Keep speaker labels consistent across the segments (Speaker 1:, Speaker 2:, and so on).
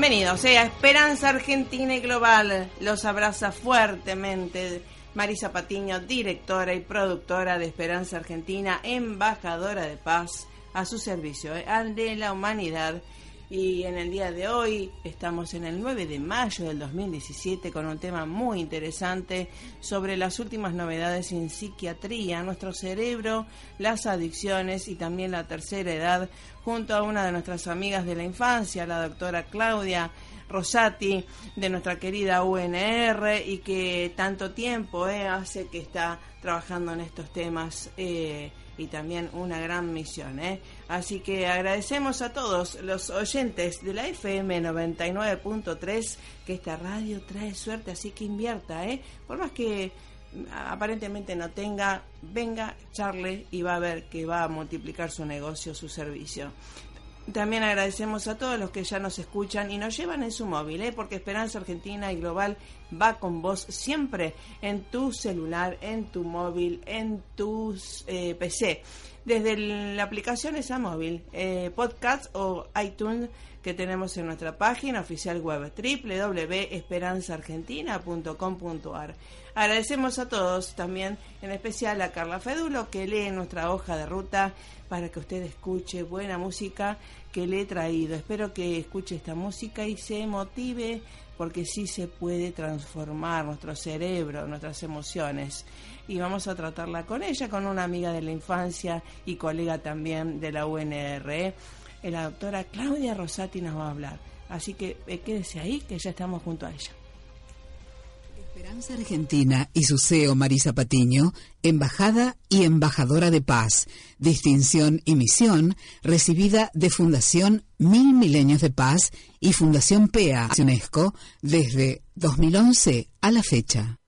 Speaker 1: Bienvenidos a Esperanza Argentina y Global. Los abraza fuertemente Marisa Patiño, directora y productora de Esperanza Argentina, embajadora de paz a su servicio, eh, de la humanidad. Y en el día de hoy estamos en el 9 de mayo del 2017 con un tema muy interesante sobre las últimas novedades en psiquiatría, nuestro cerebro, las adicciones y también la tercera edad, junto a una de nuestras amigas de la infancia, la doctora Claudia Rosati, de nuestra querida UNR, y que tanto tiempo eh, hace que está trabajando en estos temas. Eh, y también una gran misión. ¿eh? Así que agradecemos a todos los oyentes de la FM 99.3 que esta radio trae suerte, así que invierta, ¿eh? por más que aparentemente no tenga, venga, charle y va a ver que va a multiplicar su negocio, su servicio. También agradecemos a todos los que ya nos escuchan y nos llevan en su móvil, ¿eh? porque Esperanza Argentina y Global va con vos siempre en tu celular, en tu móvil, en tu eh, PC. Desde la aplicación esa móvil, eh, podcast o iTunes que tenemos en nuestra página oficial web www.esperanzaargentina.com.ar. Agradecemos a todos, también en especial a Carla Fedulo que lee nuestra hoja de ruta para que usted escuche buena música que le he traído. Espero que escuche esta música y se motive porque sí se puede transformar nuestro cerebro, nuestras emociones. Y vamos a tratarla con ella, con una amiga de la infancia y colega también de la UNR. ¿Eh? La doctora Claudia Rosati nos va a hablar. Así que eh, quédese ahí, que ya estamos junto a ella.
Speaker 2: Esperanza Argentina y su CEO Marisa Patiño, embajada y embajadora de paz, distinción y misión recibida de Fundación Mil Milenios de Paz y Fundación PEA UNESCO desde 2011 a la fecha.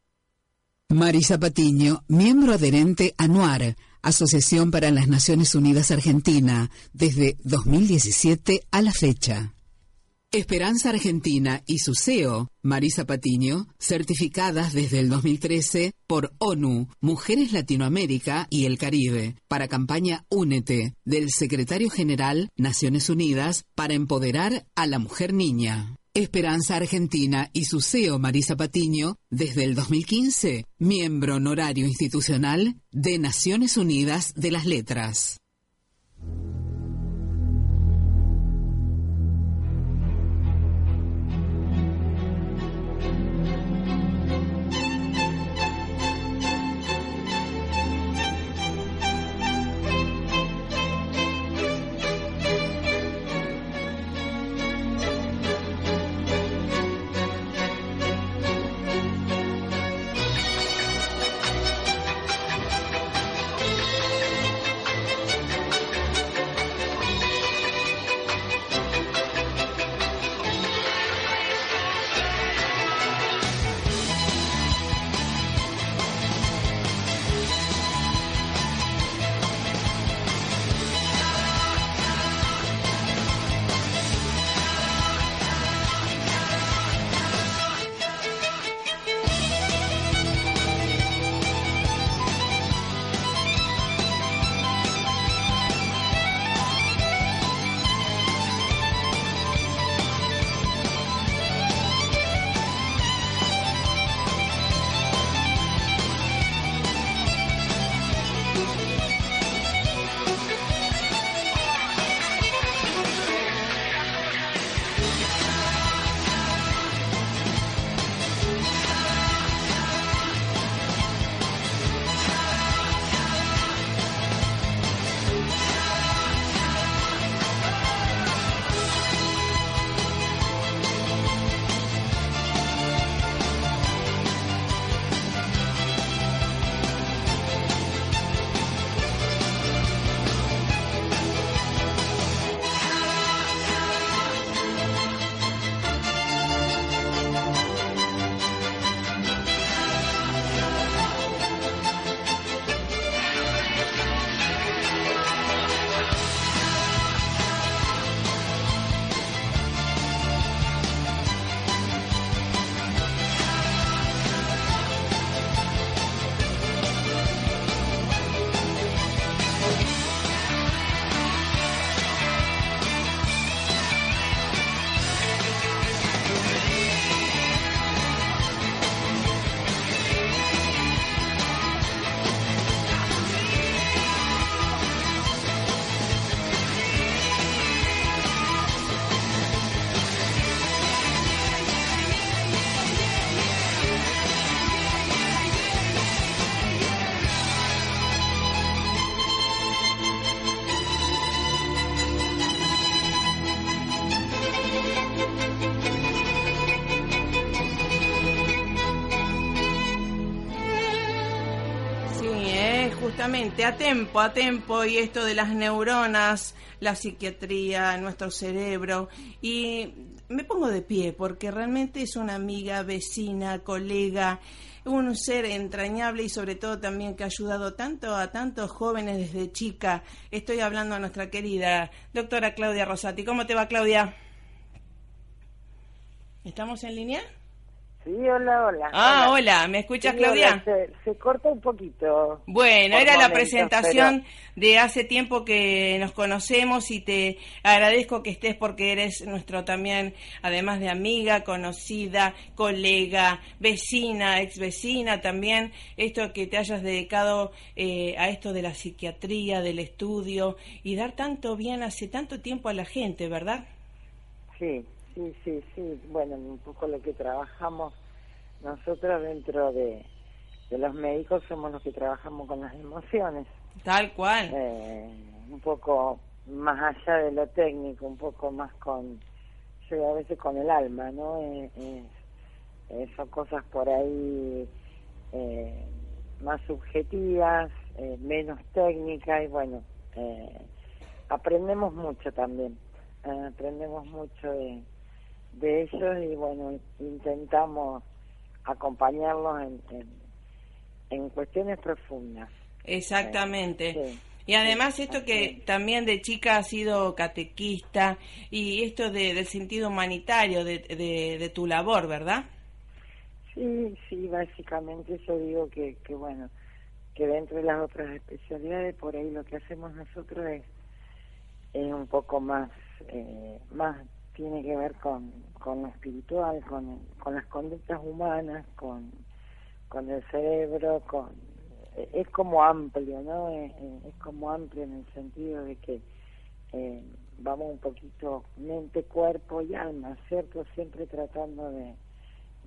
Speaker 2: Marisa Patiño, miembro adherente a NUAR, Asociación para las Naciones Unidas Argentina, desde 2017 a la fecha. Esperanza Argentina y su CEO, Marisa Patiño, certificadas desde el 2013 por ONU, Mujeres Latinoamérica y el Caribe, para campaña Únete, del Secretario General Naciones Unidas para empoderar a la mujer niña. Esperanza Argentina y su CEO Marisa Patiño, desde el 2015, miembro honorario institucional de Naciones Unidas de las Letras.
Speaker 1: A tiempo, a tiempo, y esto de las neuronas, la psiquiatría, nuestro cerebro, y me pongo de pie porque realmente es una amiga, vecina, colega, un ser entrañable y sobre todo también que ha ayudado tanto a tantos jóvenes desde chica. Estoy hablando a nuestra querida doctora Claudia Rosati. ¿Cómo te va, Claudia? ¿Estamos en línea?
Speaker 3: Sí, hola, hola.
Speaker 1: Ah, hola, ¿me escuchas, Claudia?
Speaker 3: se, corta un poquito.
Speaker 1: Bueno, era la presentación de hace tiempo que nos conocemos y te agradezco que estés porque eres nuestro también, además de amiga, conocida, colega, vecina, ex vecina también, esto que te hayas dedicado eh, a esto de la psiquiatría, del estudio y dar tanto bien hace tanto tiempo a la gente, ¿verdad?
Speaker 3: Sí, Sí, sí, sí. Bueno, un poco lo que trabajamos nosotros dentro de, los médicos somos los que trabajamos con las emociones.
Speaker 1: Tal cual.
Speaker 3: Eh, un poco más allá de lo técnico, un poco más con, yo a veces con el alma, ¿no? Eh, eh, son cosas por ahí más subjetivas, menos técnicas y bueno, aprendemos mucho también, aprendemos mucho de de ellos y bueno, intentamos acompañarlos en, en cuestiones profundas.
Speaker 1: Exactamente. Y además esto que también de chica ha sido catequista y esto de, del sentido humanitario de, de, tu labor, ¿verdad?
Speaker 3: Sí, sí, básicamente yo digo que, que bueno, que dentro de las otras especialidades por ahí lo que hacemos nosotros es, es un poco más, eh, más tiene que ver con, con lo espiritual, con, con las conductas humanas, con, con el cerebro, con es como amplio, ¿no? Es, como amplio en el sentido de que eh, vamos un poquito mente, cuerpo y alma, ¿cierto? Siempre tratando de,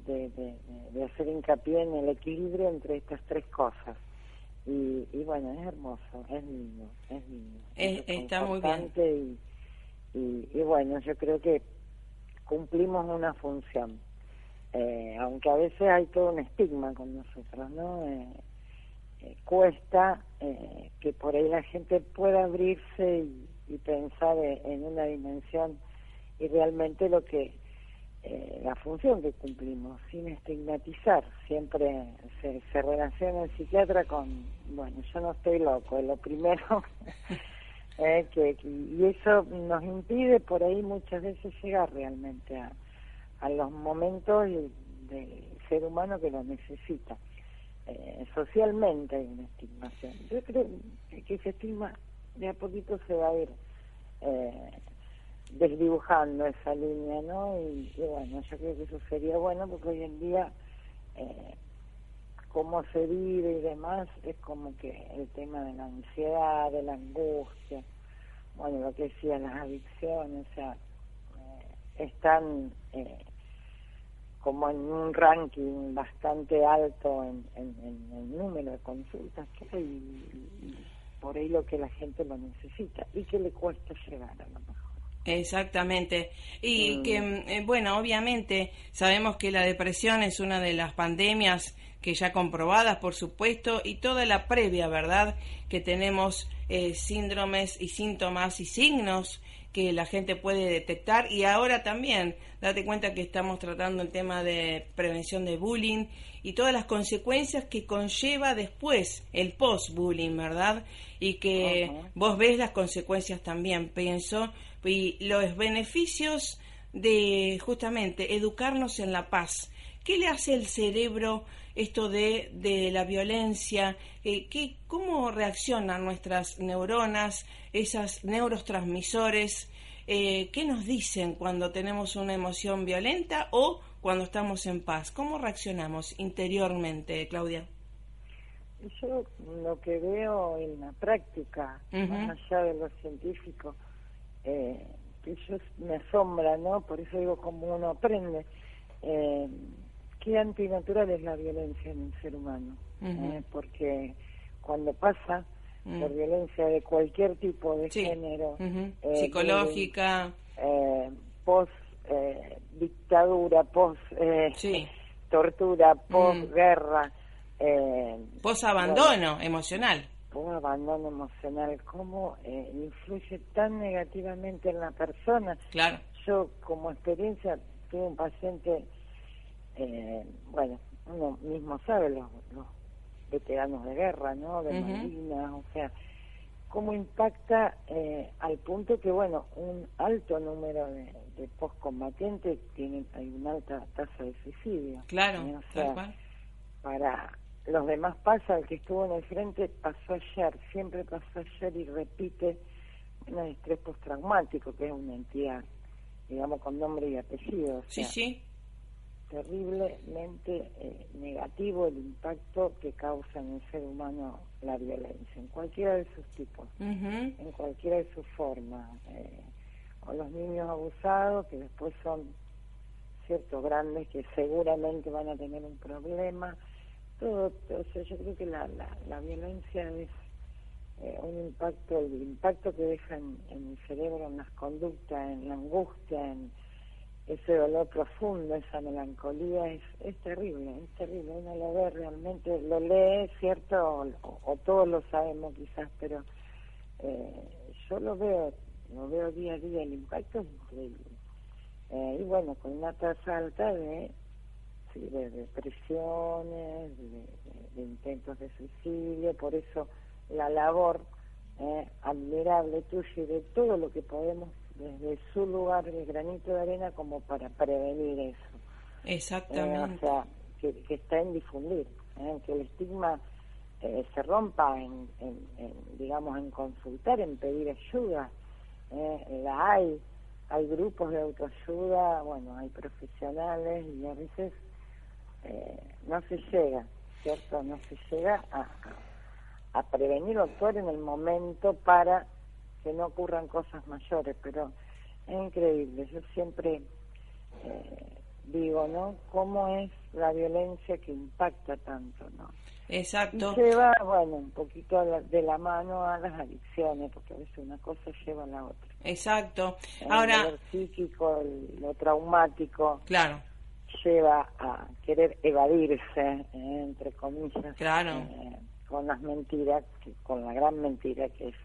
Speaker 3: de, de, hacer hincapié en el equilibrio entre estas tres cosas. Y, y bueno, es hermoso, es lindo, es lindo.
Speaker 1: está muy bien.
Speaker 3: Y, y, y, bueno, yo creo que cumplimos una función. Eh, aunque a veces hay todo un estigma con nosotros, ¿no? Eh, eh, cuesta eh, que por ahí la gente pueda abrirse y, pensar en una dimensión y realmente lo que eh, la función que cumplimos sin estigmatizar siempre se, se relaciona el psiquiatra con bueno yo no estoy loco es lo primero que y eso nos impide por ahí muchas veces llegar realmente a, a los momentos del ser humano que lo necesita eh, socialmente hay una estigmación. Yo creo que ese estigma de a poquito se va a ir eh, desdibujando esa línea, ¿no? Y, bueno, yo creo que eso sería bueno porque hoy en día, eh, cómo se vive y demás, es como que el tema de la ansiedad, de la angustia, bueno, lo que decía, las adicciones, o sea, eh, están como en un ranking bastante alto en, el número de consultas que hay y, por ahí lo que la gente lo necesita y que le cuesta llegar a lo mejor.
Speaker 1: Exactamente. Y mm. que, eh, bueno, obviamente sabemos que la depresión es una de las pandemias que ya comprobadas, por supuesto, y toda la previa, ¿verdad? Que tenemos eh, síndromes y síntomas y signos que la gente puede detectar y ahora también date cuenta que estamos tratando el tema de prevención de bullying y todas las consecuencias que conlleva después el post-bullying, ¿verdad? Y que vos ves las consecuencias también, pienso, y los beneficios de justamente educarnos en la paz. ¿Qué le hace el cerebro esto de, de la violencia? Eh, ¿qué, ¿Cómo reaccionan nuestras neuronas, esas neurotransmisores? Eh, ¿Qué nos dicen cuando tenemos una emoción violenta o cuando estamos en paz? ¿Cómo reaccionamos interiormente, Claudia?
Speaker 3: Yo lo que veo en la práctica, más allá de lo científico, eh, eso me asombra, ¿no? Por eso digo, como uno aprende. Eh, qué antinatural es la violencia en el ser humano, eh, porque cuando pasa mm. por violencia de cualquier tipo de género,
Speaker 1: eh, psicológica,
Speaker 3: eh, post dictadura, post tortura, post guerra,
Speaker 1: mm. post abandono emocional,
Speaker 3: post abandono emocional, cómo influye tan negativamente en la persona.
Speaker 1: Claro.
Speaker 3: Yo como experiencia tuve un paciente eh, bueno, uno mismo sabe los, veteranos de guerra, ¿no? De Malvinas, o sea, cómo impacta eh, al punto que, bueno, un alto número de, de postcombatientes tienen, hay una alta tasa de suicidio.
Speaker 1: Claro,
Speaker 3: para los demás pasa, el que estuvo en el frente pasó ayer, siempre pasó ayer y repite un estrés postraumático, que es una entidad, digamos, con nombre y apellido.
Speaker 1: sí, sí
Speaker 3: terriblemente eh, negativo el impacto que causa en el ser humano la violencia, en cualquiera de sus tipos, en cualquiera de sus formas. Eh, o los niños abusados, que después son ciertos grandes que seguramente van a tener un problema. Todo, o sea, yo creo que la, la, violencia es eh, un impacto, el impacto que deja en, en el cerebro, en las conductas, en la angustia, en ese dolor profundo, esa melancolía, es, es terrible, es terrible. Uno lo ve realmente, lo lee, ¿cierto? O, todos lo sabemos quizás, pero eh, yo lo veo, lo veo día a día, el impacto es increíble. Eh, y bueno, con una tasa alta de de depresiones, de, intentos de suicidio, por eso la labor eh, admirable tuya y de todo lo que podemos desde su lugar, el granito de arena, como para prevenir eso.
Speaker 1: Exactamente.
Speaker 3: o sea, que, está en difundir, que el estigma se rompa en, digamos, en consultar, en pedir ayuda. la hay, hay grupos de autoayuda, bueno, hay profesionales y a veces eh, no se llega, ¿cierto? No se llega a, a, prevenir o actuar en el momento para que no ocurran cosas mayores, pero es increíble, yo siempre eh, digo, ¿no? ¿Cómo es la violencia que impacta tanto, ¿no?
Speaker 1: Exacto.
Speaker 3: Y lleva, bueno, un poquito de la mano a las adicciones, porque a veces una cosa lleva a la otra.
Speaker 1: Exacto. Ahora.
Speaker 3: Lo psíquico, lo traumático.
Speaker 1: Claro
Speaker 3: lleva a querer evadirse, eh, entre comillas,
Speaker 1: claro.
Speaker 3: Eh, con las mentiras, con la gran mentira que es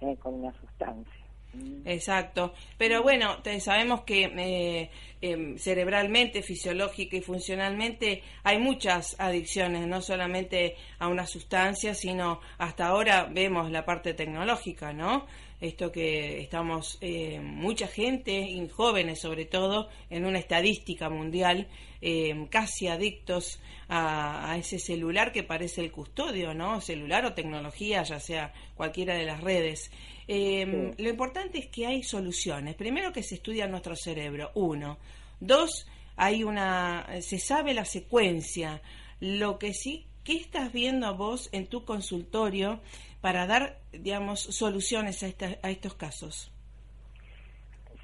Speaker 3: eh, con una sustancia.
Speaker 1: Mm. Exacto, pero bueno, sabemos que em, cerebralmente, fisiológica y funcionalmente hay muchas adicciones, no solamente a una sustancia, sino hasta ahora vemos la parte tecnológica, ¿no? Esto que estamos eh, mucha gente, y jóvenes sobre todo, en una estadística mundial, eh, casi adictos a, ese celular que parece el custodio, ¿no? Celular o tecnología, ya sea cualquiera de las redes. Eh, lo importante es que hay soluciones. Primero que se estudia nuestro cerebro, uno. Dos, hay una, se sabe la secuencia. Lo que sí, ¿qué estás viendo vos en tu consultorio? para dar, digamos, soluciones a, a estos casos?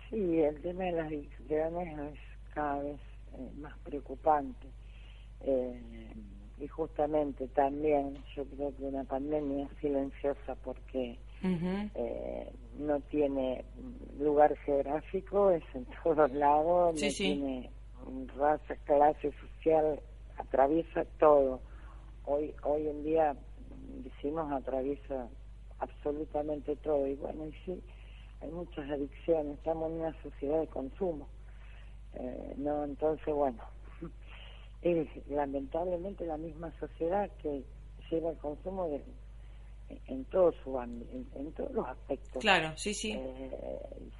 Speaker 3: Sí, el tema de las adicciones es cada vez eh, más preocupante. Eh, y justamente también yo creo que una pandemia silenciosa porque eh, no tiene lugar geográfico, es en todos lados, no tiene raza, clase social, atraviesa todo. Hoy, hoy en día decimos atraviesa absolutamente todo. Y bueno y sí hay muchas adicciones estamos en una sociedad de consumo. Eh, no entonces bueno es lamentablemente la misma sociedad que lleva el consumo de, en todo su en, todos los aspectos.
Speaker 1: Claro sí sí.
Speaker 3: Eh,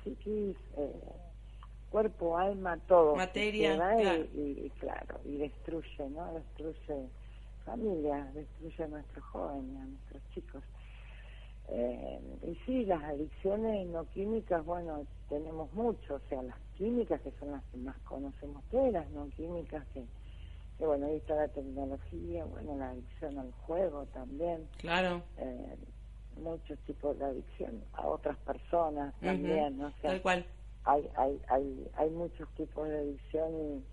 Speaker 3: eh, cuerpo alma todo.
Speaker 1: Materia
Speaker 3: Y, claro y destruye no destruye familias, destruye a nuestros jóvenes, a nuestros chicos. Eh, y sí, las adicciones no químicas, bueno, tenemos mucho, o sea, las químicas que son las que más conocemos todas, las no químicas que, que, bueno, ahí está la tecnología, bueno, la adicción al juego también.
Speaker 1: Claro.
Speaker 3: Eh, muchos tipos de adicción a otras personas también, ¿no?
Speaker 1: Tal cual.
Speaker 3: Hay, hay, hay, hay muchos tipos de adicción y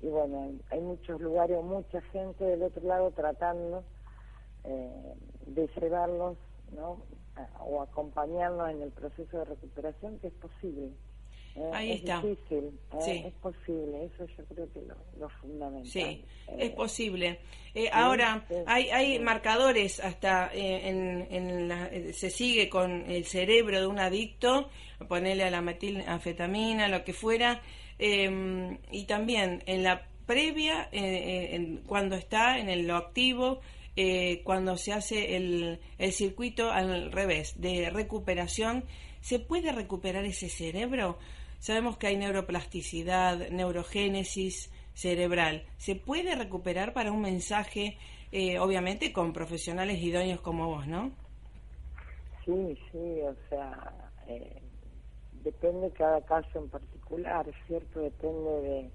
Speaker 3: y bueno, hay muchos lugares, mucha gente del otro lado tratando eh, de llevarlos, ¿no? o acompañarlos en el proceso de recuperación, que es posible.
Speaker 1: ¿eh? Ahí
Speaker 3: es
Speaker 1: está.
Speaker 3: Difícil, ¿eh? Es posible, eso yo creo que lo, lo fundamental.
Speaker 1: Sí, es posible. ahora, hay, hay marcadores hasta en, en se sigue con el cerebro de un adicto, ponerle a la metilafetamina, lo que fuera, Em, y también en la previa, eh, eh, cuando está en el, lo activo, eh, cuando se hace el, el circuito al revés, de recuperación, ¿se puede recuperar ese cerebro? Sabemos que hay neuroplasticidad, neurogénesis cerebral. ¿Se puede recuperar para un mensaje, obviamente, con profesionales idóneos como vos, no?
Speaker 3: Sí, sí, o sea, depende cada caso en particular, ¿cierto? Depende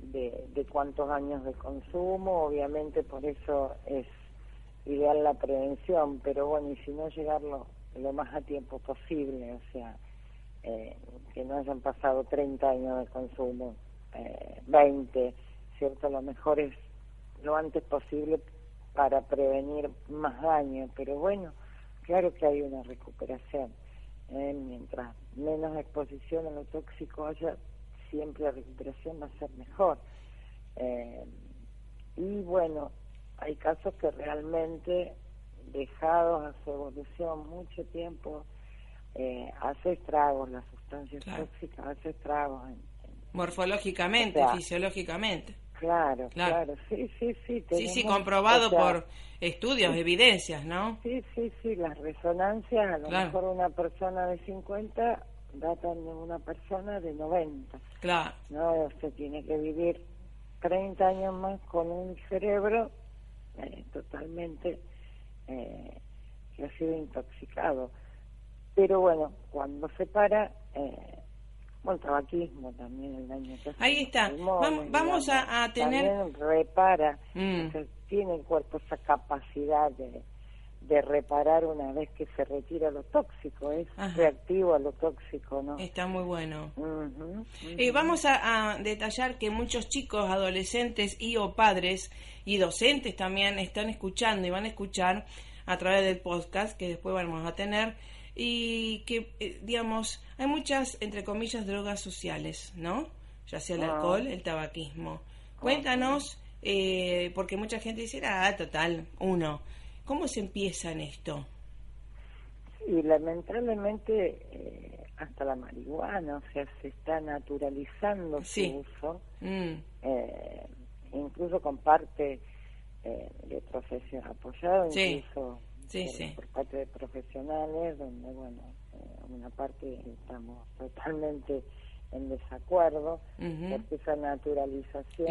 Speaker 3: de, de, cuántos años de consumo, obviamente por eso es ideal la prevención, pero bueno, y si no llegarlo lo más a tiempo posible, o sea, eh, que no hayan pasado 30 años de consumo, eh, 20, ¿cierto? Lo mejor es lo antes posible para prevenir más daño, pero bueno, claro que hay una recuperación. ¿Eh? mientras menos exposición a lo tóxico haya, siempre la recuperación va a ser mejor. Eh, y bueno, hay casos que realmente dejados a su evolución mucho tiempo, eh, hace estragos, las sustancias tóxicas hace estragos.
Speaker 1: Morfológicamente, fisiológicamente.
Speaker 3: Claro, claro, sí, sí, sí.
Speaker 1: sí, sí, comprobado por estudios, evidencias, ¿no?
Speaker 3: Sí, sí, sí, las resonancias, a lo mejor una persona de 50 datan de una persona de 90.
Speaker 1: Claro.
Speaker 3: No, usted tiene que vivir 30 años más con un cerebro eh, totalmente eh, que ha sido intoxicado. Pero bueno, cuando se para, eh, bueno, tabaquismo también el daño que
Speaker 1: Ahí está. vamos, a, tener...
Speaker 3: También repara, mm. tiene el cuerpo esa capacidad de, de reparar una vez que se retira lo tóxico, es reactivo a lo tóxico, ¿no?
Speaker 1: Está muy bueno. Y vamos a, detallar que muchos chicos, adolescentes y o padres y docentes también están escuchando y van a escuchar a través del podcast que después vamos a tener y que, eh, digamos, hay muchas, entre comillas, drogas sociales, ¿no? Ya sea el ah. alcohol, el tabaquismo. Cuéntanos, eh, porque mucha gente dice, ah, total, uno. ¿Cómo se empieza en esto?
Speaker 3: Sí, lamentablemente eh, hasta la marihuana, o sea, se está naturalizando su uso, mm. incluso con parte de profesión apoyado, incluso por parte de profesionales, donde, bueno, eh, una parte estamos totalmente en desacuerdo, porque esa naturalización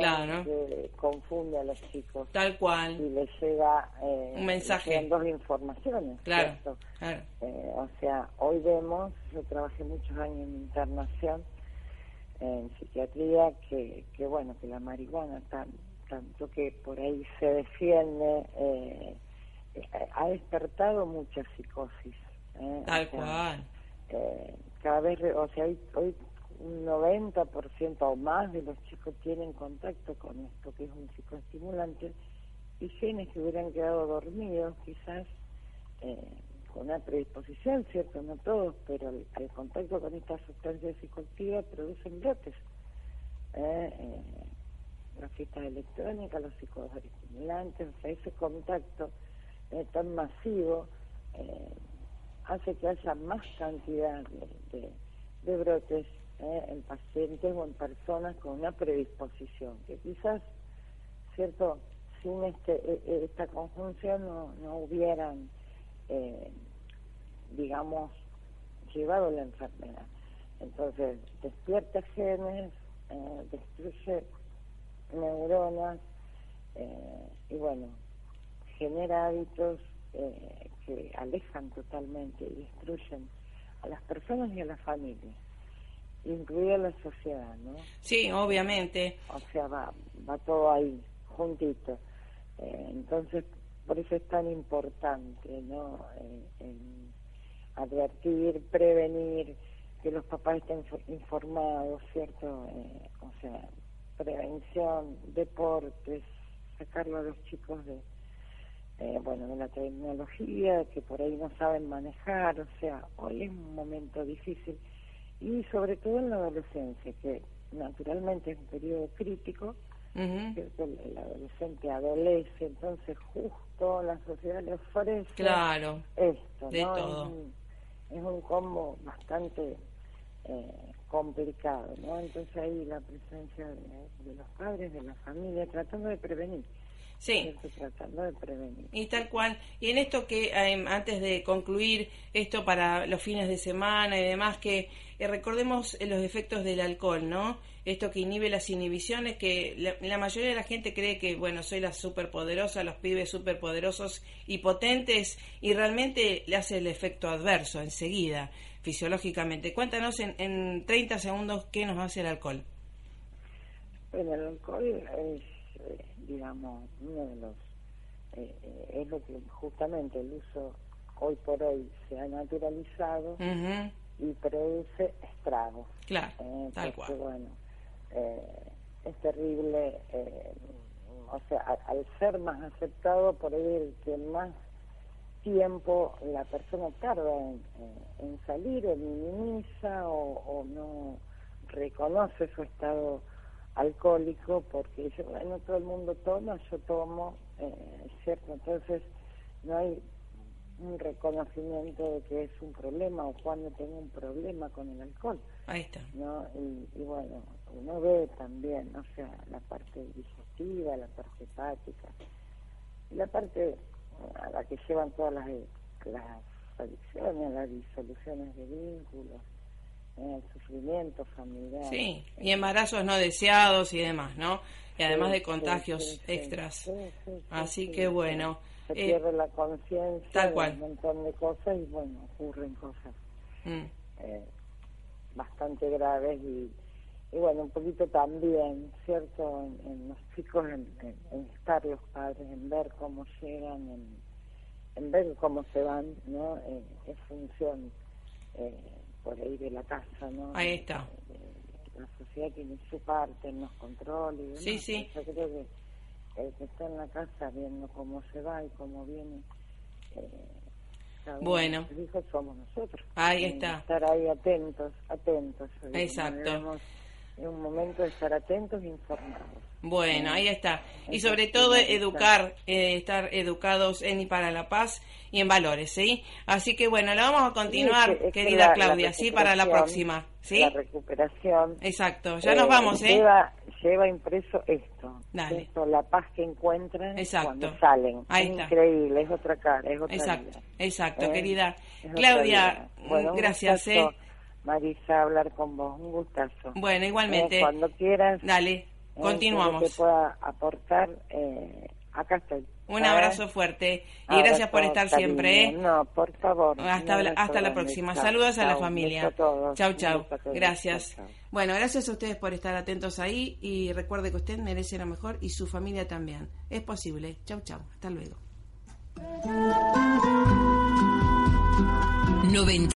Speaker 3: confunde a los chicos.
Speaker 1: Tal cual.
Speaker 3: Y les llega eh,
Speaker 1: un mensaje.
Speaker 3: dos informaciones.
Speaker 1: Claro.
Speaker 3: Eh, o sea, hoy vemos, yo trabajé muchos años en internación, en psiquiatría, que, que bueno, que la marihuana, tanto que por ahí se defiende. Eh, ha despertado mucha psicosis.
Speaker 1: ¿eh? Tal cual.
Speaker 3: Eh, cada vez, o sea, hoy, hoy un 90% o más de los chicos tienen contacto con esto, que es un psicoestimulante, y genes que hubieran quedado dormidos, quizás eh, con una predisposición, ¿cierto? No todos, pero el, contacto con estas sustancias psicoactivas producen brotes. ¿eh? eh las fiestas electrónicas, los psicoestimulantes, o sea, ese contacto eh, tan masivo eh, hace que haya más cantidad de, brotes eh, en pacientes o en personas con una predisposición, que quizás, ¿cierto? Sin este, e, e, esta conjunción no, no hubieran, digamos, llevado la enfermedad. Entonces, despierta genes, destruye neuronas, y bueno, genera hábitos eh, que alejan totalmente y destruyen a las personas y a las familias, incluida la sociedad, ¿no?
Speaker 1: Sí, obviamente.
Speaker 3: O sea, va, va todo ahí, juntito. Eh, entonces, por eso es tan importante, ¿no? Eh, advertir, prevenir, que los papás estén informados, ¿cierto? o sea, prevención, deportes, sacarlo a los chicos de eh, bueno, de la tecnología que por ahí no saben manejar, o sea, hoy es un momento difícil y sobre todo en la adolescencia, que naturalmente es un periodo crítico, el, adolescente adolece, entonces justo la sociedad le ofrece
Speaker 1: claro,
Speaker 3: esto, ¿no? Es, un, es un combo bastante eh, complicado, ¿no? Entonces ahí la presencia de los padres, de la familia, tratando de prevenir.
Speaker 1: Sí.
Speaker 3: tratando de prevenir.
Speaker 1: Y tal cual. Y en esto que, em, antes de concluir esto para los fines de semana y demás, que eh, recordemos los efectos del alcohol, ¿no? Esto que inhibe las inhibiciones, que la, mayoría de la gente cree que, bueno, soy la superpoderosa, los pibes superpoderosos y potentes, y realmente le hace el efecto adverso enseguida, fisiológicamente. Cuéntanos en, en 30 segundos qué nos hace el alcohol.
Speaker 3: Bueno, el alcohol es digamos, uno de los, eh, eh, es lo que justamente el uso hoy por hoy se ha naturalizado y produce estragos.
Speaker 1: Claro, eh, tal cual.
Speaker 3: Bueno, es terrible, o sea, al, ser más aceptado, por ahí el que más tiempo la persona tarda en, salir o minimiza o, no reconoce su estado alcohólico porque dice, bueno, todo el mundo toma, yo tomo, eh, ¿cierto? Entonces no hay un reconocimiento de que es un problema o cuando tengo un problema con el alcohol.
Speaker 1: Ahí está.
Speaker 3: ¿no? Y, bueno, uno ve también, o sea, la parte digestiva, la parte hepática, y la parte a la que llevan todas las, las adicciones, las disoluciones de vínculos, eh, el sufrimiento familiar.
Speaker 1: Sí, y embarazos no deseados y demás, ¿no? Y además de contagios extras. Así que bueno.
Speaker 3: Se eh, pierde la conciencia de un montón de cosas y bueno, ocurren cosas mm. eh, bastante graves y, y bueno, un poquito también, ¿cierto? En, los chicos, en, estar los padres, en ver cómo llegan, en, en ver cómo se van, ¿no? Eh, es función eh, por ahí de la casa, ¿no?
Speaker 1: Ahí está.
Speaker 3: la sociedad tiene su parte en los controles.
Speaker 1: Sí, sí.
Speaker 3: Yo creo que el que está en la casa viendo cómo se va y cómo viene. Eh,
Speaker 1: bueno.
Speaker 3: Los hijos somos nosotros.
Speaker 1: Ahí está.
Speaker 3: Estar ahí atentos, atentos.
Speaker 1: Exacto.
Speaker 3: Es un momento de estar atentos e informados.
Speaker 1: Bueno, ahí está. Y sobre todo educar, eh, estar educados en y para la paz y en valores, ¿sí? Así que bueno, la vamos a continuar, querida Claudia, sí, para la próxima, ¿sí?
Speaker 3: La recuperación.
Speaker 1: Exacto, ya nos vamos,
Speaker 3: ¿eh? Lleva, impreso esto, Dale. esto, la paz que encuentran cuando salen. Ahí es increíble, es otra cara, es otra
Speaker 1: Exacto, exacto, ¿Eh? querida. Claudia, bueno, gracias, ¿eh?
Speaker 3: Marisa, hablar con vos, un gustazo.
Speaker 1: Bueno, igualmente.
Speaker 3: cuando quieras.
Speaker 1: Dale. Continuamos.
Speaker 3: Que pueda aportar, eh, acá estoy.
Speaker 1: Un abrazo fuerte y gracias por estar siempre. ¿eh?
Speaker 3: No, por favor.
Speaker 1: Hasta, hasta la próxima. Saludos a la familia. Chau, chau. Gracias. Bueno, gracias a ustedes por estar atentos ahí y recuerde que usted merece lo mejor y su familia también. Es posible. Chau, chau. Hasta luego.